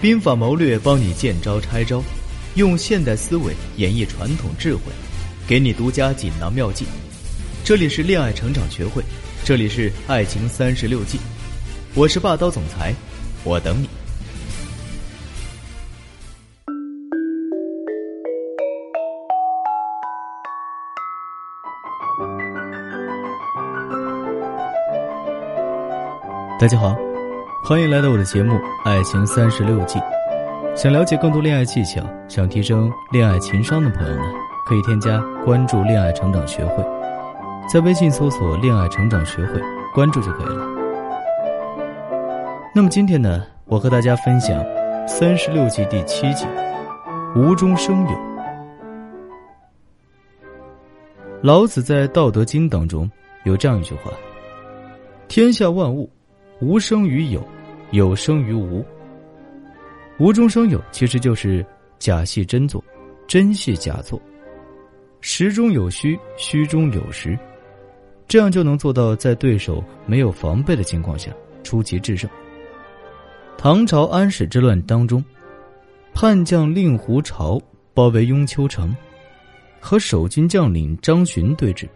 兵法谋略帮你见招拆招，用现代思维演绎传统智慧，给你独家锦囊妙计。这里是恋爱成长学会，这里是爱情三十六计，我是霸道总裁，我等你。大家好，欢迎来到我的节目《爱情三十六计》。想了解更多恋爱技巧，想提升恋爱情商的朋友们，可以添加关注“恋爱成长学会”，在微信搜索“恋爱成长学会”，关注就可以了。那么今天呢，我和大家分享三十六计第七计“无中生有”。老子在《道德经》当中有这样一句话：“天下万物。”无生于有，有生于无。无中生有，其实就是假戏真做，真戏假做。实中有虚，虚中有实，这样就能做到在对手没有防备的情况下出奇制胜。唐朝安史之乱当中，叛将令狐潮包围雍丘城，和守军将领张巡对峙。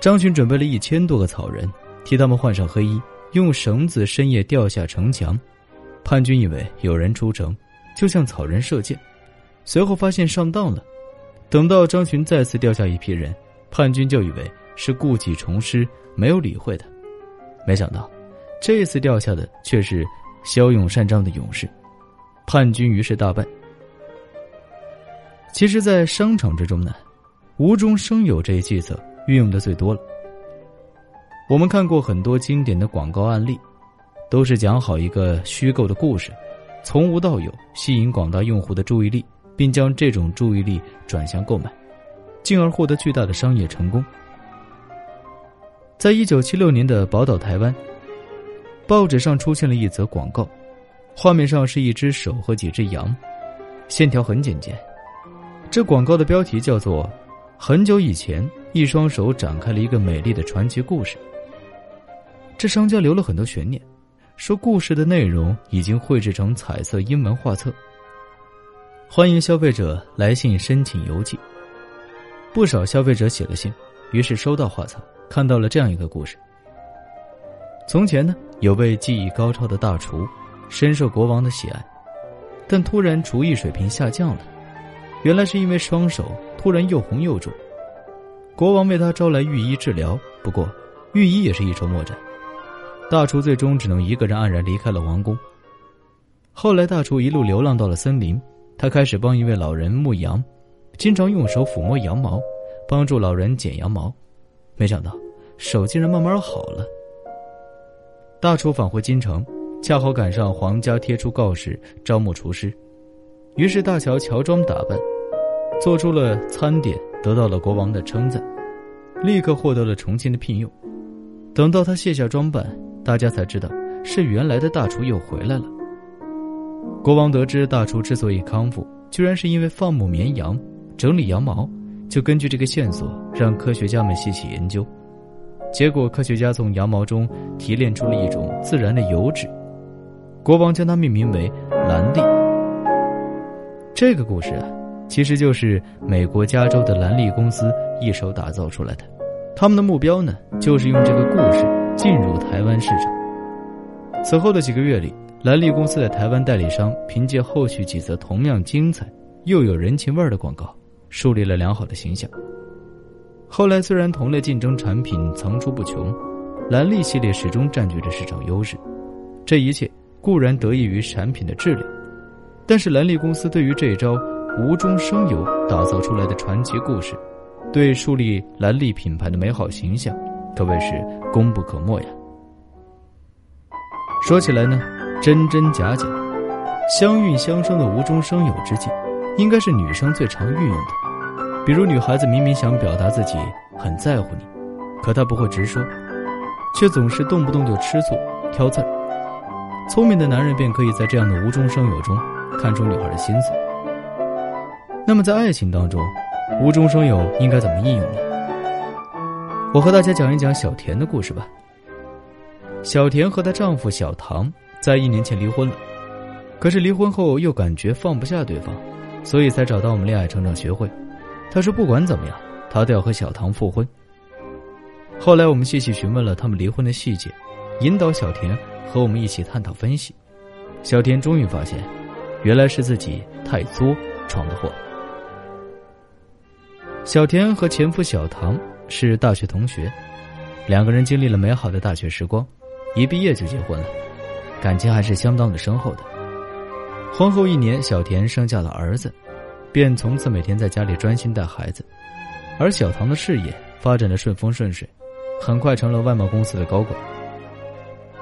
张巡准备了一千多个草人，替他们换上黑衣。用绳子深夜掉下城墙，叛军以为有人出城，就向草人射箭，随后发现上当了。等到张巡再次掉下一批人，叛军就以为是故技重施，没有理会他。没想到，这次掉下的却是骁勇善战的勇士，叛军于是大败。其实，在商场之中呢，无中生有这一计策运用的最多了。我们看过很多经典的广告案例，都是讲好一个虚构的故事，从无到有，吸引广大用户的注意力，并将这种注意力转向购买，进而获得巨大的商业成功。在一九七六年的宝岛台湾，报纸上出现了一则广告，画面上是一只手和几只羊，线条很简洁。这广告的标题叫做“很久以前，一双手展开了一个美丽的传奇故事”。这商家留了很多悬念，说故事的内容已经绘制成彩色英文画册，欢迎消费者来信申请邮寄。不少消费者写了信，于是收到画册，看到了这样一个故事：从前呢，有位技艺高超的大厨，深受国王的喜爱，但突然厨艺水平下降了，原来是因为双手突然又红又肿。国王为他招来御医治疗，不过御医也是一筹莫展。大厨最终只能一个人黯然离开了王宫。后来，大厨一路流浪到了森林，他开始帮一位老人牧羊，经常用手抚摸羊毛，帮助老人剪羊毛。没想到，手竟然慢慢好了。大厨返回京城，恰好赶上皇家贴出告示招募厨师，于是大乔乔装打扮，做出了餐点，得到了国王的称赞，立刻获得了重新的聘用。等到他卸下装扮。大家才知道，是原来的大厨又回来了。国王得知大厨之所以康复，居然是因为放牧绵羊、整理羊毛，就根据这个线索，让科学家们细细研究。结果，科学家从羊毛中提炼出了一种自然的油脂，国王将它命名为蓝利。这个故事啊，其实就是美国加州的蓝利公司一手打造出来的。他们的目标呢，就是用这个故事。进入台湾市场。此后的几个月里，蓝利公司的台湾代理商凭借后续几则同样精彩又有人情味儿的广告，树立了良好的形象。后来，虽然同类竞争产品层出不穷，蓝利系列始终占据着市场优势。这一切固然得益于产品的质量，但是蓝利公司对于这一招无中生有打造出来的传奇故事，对树立蓝利品牌的美好形象。可谓是功不可没呀。说起来呢，真真假假，相运相生的无中生有之计，应该是女生最常运用的。比如女孩子明明想表达自己很在乎你，可她不会直说，却总是动不动就吃醋挑刺儿。聪明的男人便可以在这样的无中生有中看出女孩的心思。那么在爱情当中，无中生有应该怎么应用呢？我和大家讲一讲小田的故事吧。小田和她丈夫小唐在一年前离婚了，可是离婚后又感觉放不下对方，所以才找到我们恋爱成长学会。他说不管怎么样，他都要和小唐复婚。后来我们细细询问了他们离婚的细节，引导小田和我们一起探讨分析。小田终于发现，原来是自己太作闯的祸。小田和前夫小唐是大学同学，两个人经历了美好的大学时光，一毕业就结婚了，感情还是相当的深厚的。婚后一年，小田生下了儿子，便从此每天在家里专心带孩子，而小唐的事业发展的顺风顺水，很快成了外贸公司的高管。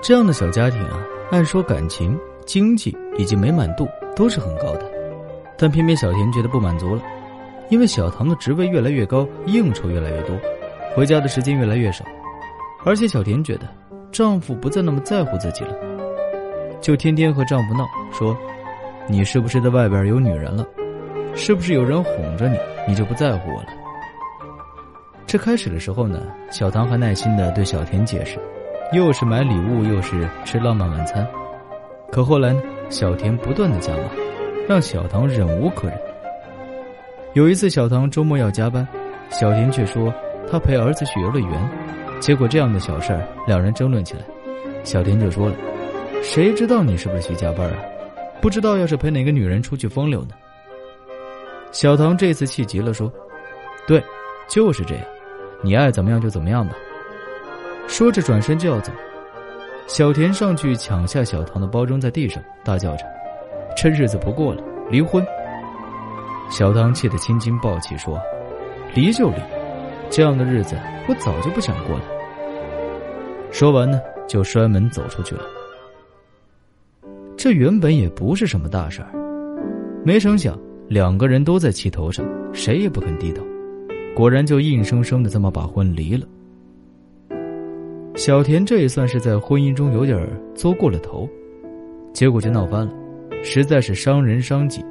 这样的小家庭啊，按说感情、经济以及美满度都是很高的，但偏偏小田觉得不满足了。因为小唐的职位越来越高，应酬越来越多，回家的时间越来越少，而且小田觉得丈夫不再那么在乎自己了，就天天和丈夫闹，说：“你是不是在外边有女人了？是不是有人哄着你，你就不在乎我了？”这开始的时候呢，小唐还耐心的对小田解释，又是买礼物，又是吃浪漫晚餐，可后来呢，小田不断的加码，让小唐忍无可忍。有一次，小唐周末要加班，小田却说他陪儿子去游乐园，结果这样的小事儿，两人争论起来。小田就说了：“谁知道你是不是去加班啊？不知道要是陪哪个女人出去风流呢？”小唐这次气急了，说：“对，就是这样，你爱怎么样就怎么样吧。”说着转身就要走，小田上去抢下小唐的包，扔在地上，大叫着：“这日子不过了，离婚！”小唐气得青筋暴起，说：“离就离，这样的日子我早就不想过了。”说完呢，就摔门走出去了。这原本也不是什么大事儿，没成想两个人都在气头上，谁也不肯低头，果然就硬生生的这么把婚离了。小田这也算是在婚姻中有点作过了头，结果就闹翻了，实在是伤人伤己。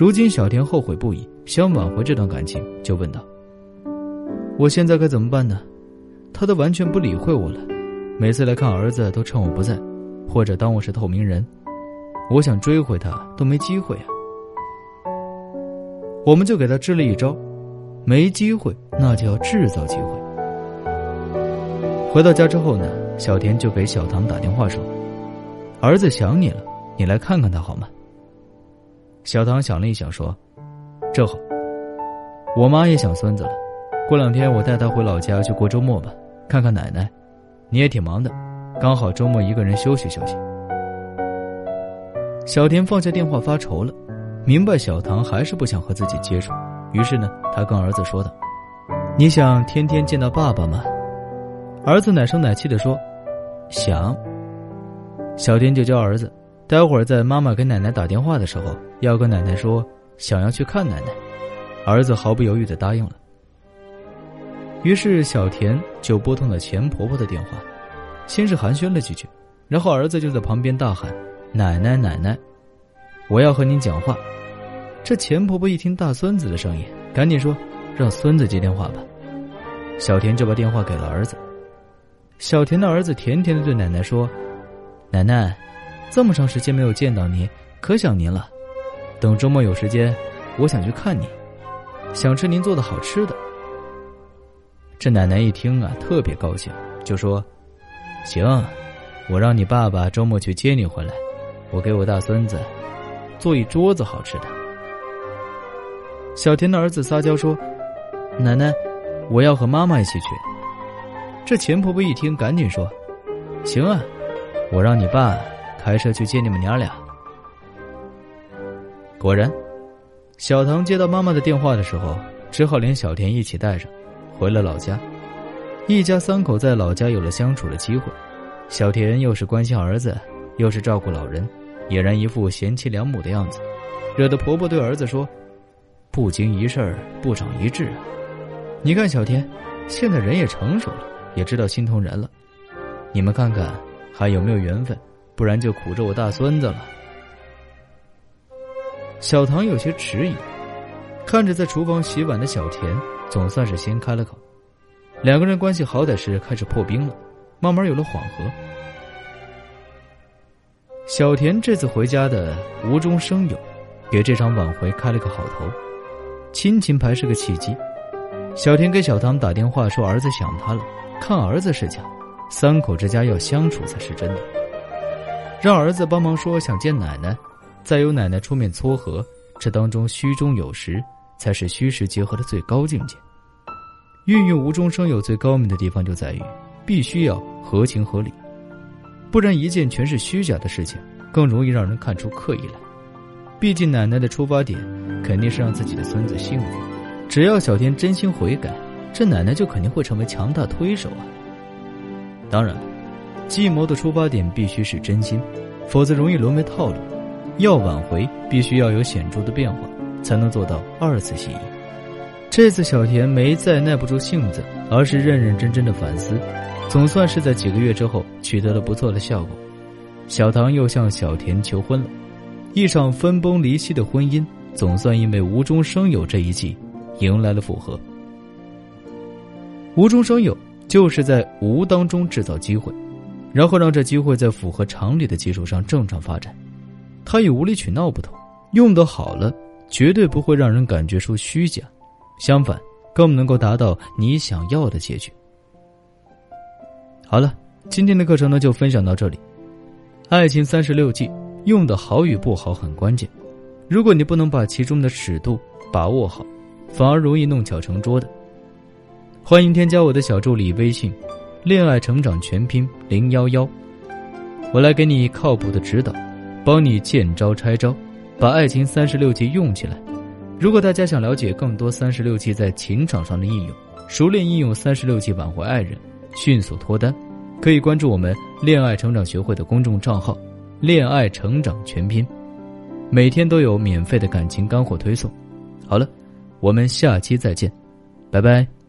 如今，小田后悔不已，想挽回这段感情，就问道：“我现在该怎么办呢？他都完全不理会我了，每次来看儿子都趁我不在，或者当我是透明人。我想追回他都没机会啊。”我们就给他支了一招：没机会，那就要制造机会。回到家之后呢，小田就给小唐打电话说：“儿子想你了，你来看看他好吗？”小唐想了一想，说：“正好，我妈也想孙子了。过两天我带她回老家去过周末吧，看看奶奶。你也挺忙的，刚好周末一个人休息休息。”小田放下电话发愁了，明白小唐还是不想和自己接触，于是呢，他跟儿子说道：“你想天天见到爸爸吗？”儿子奶声奶气的说：“想。”小田就教儿子。待会儿在妈妈给奶奶打电话的时候，要跟奶奶说想要去看奶奶。儿子毫不犹豫的答应了。于是小田就拨通了钱婆婆的电话，先是寒暄了几句，然后儿子就在旁边大喊：“奶奶，奶奶，我要和您讲话。”这钱婆婆一听大孙子的声音，赶紧说：“让孙子接电话吧。”小田就把电话给了儿子。小田的儿子甜甜的对奶奶说：“奶奶。”这么长时间没有见到您，可想您了。等周末有时间，我想去看你，想吃您做的好吃的。这奶奶一听啊，特别高兴，就说：“行，我让你爸爸周末去接你回来，我给我大孙子做一桌子好吃的。”小田的儿子撒娇说：“奶奶，我要和妈妈一起去。”这钱婆婆一听，赶紧说：“行啊，我让你爸。”开车去接你们娘俩。果然，小唐接到妈妈的电话的时候，只好连小田一起带上，回了老家。一家三口在老家有了相处的机会。小田又是关心儿子，又是照顾老人，俨然一副贤妻良母的样子，惹得婆婆对儿子说：“不经一事不长一智啊！你看小田，现在人也成熟了，也知道心疼人了。你们看看，还有没有缘分？”不然就苦着我大孙子了。小唐有些迟疑，看着在厨房洗碗的小田，总算是先开了口。两个人关系好歹是开始破冰了，慢慢有了缓和。小田这次回家的无中生有，给这场晚会开了个好头。亲情牌是个契机，小田给小唐打电话说儿子想他了，看儿子是假，三口之家要相处才是真的。让儿子帮忙说想见奶奶，再由奶奶出面撮合，这当中虚中有实，才是虚实结合的最高境界。运用无中生有最高明的地方就在于，必须要合情合理，不然一件全是虚假的事情，更容易让人看出刻意来。毕竟奶奶的出发点肯定是让自己的孙子幸福，只要小天真心悔改，这奶奶就肯定会成为强大推手啊。当然了，计谋的出发点必须是真心，否则容易沦为套路。要挽回，必须要有显著的变化，才能做到二次吸引。这次小田没再耐不住性子，而是认认真真的反思，总算是在几个月之后取得了不错的效果。小唐又向小田求婚了。一场分崩离析的婚姻，总算因为无中生有这一计，迎来了复合。无中生有，就是在无当中制造机会，然后让这机会在符合常理的基础上正常发展。它与无理取闹不同，用得好了，绝对不会让人感觉出虚假，相反，更能够达到你想要的结局。好了，今天的课程呢就分享到这里，《爱情三十六计》。用的好与不好很关键，如果你不能把其中的尺度把握好，反而容易弄巧成拙的。欢迎添加我的小助理微信“恋爱成长全拼零幺幺”，我来给你靠谱的指导，帮你见招拆招，把爱情三十六计用起来。如果大家想了解更多三十六计在情场上的应用，熟练应用三十六计挽回爱人，迅速脱单，可以关注我们恋爱成长学会的公众账号。恋爱成长全拼，每天都有免费的感情干货推送。好了，我们下期再见，拜拜。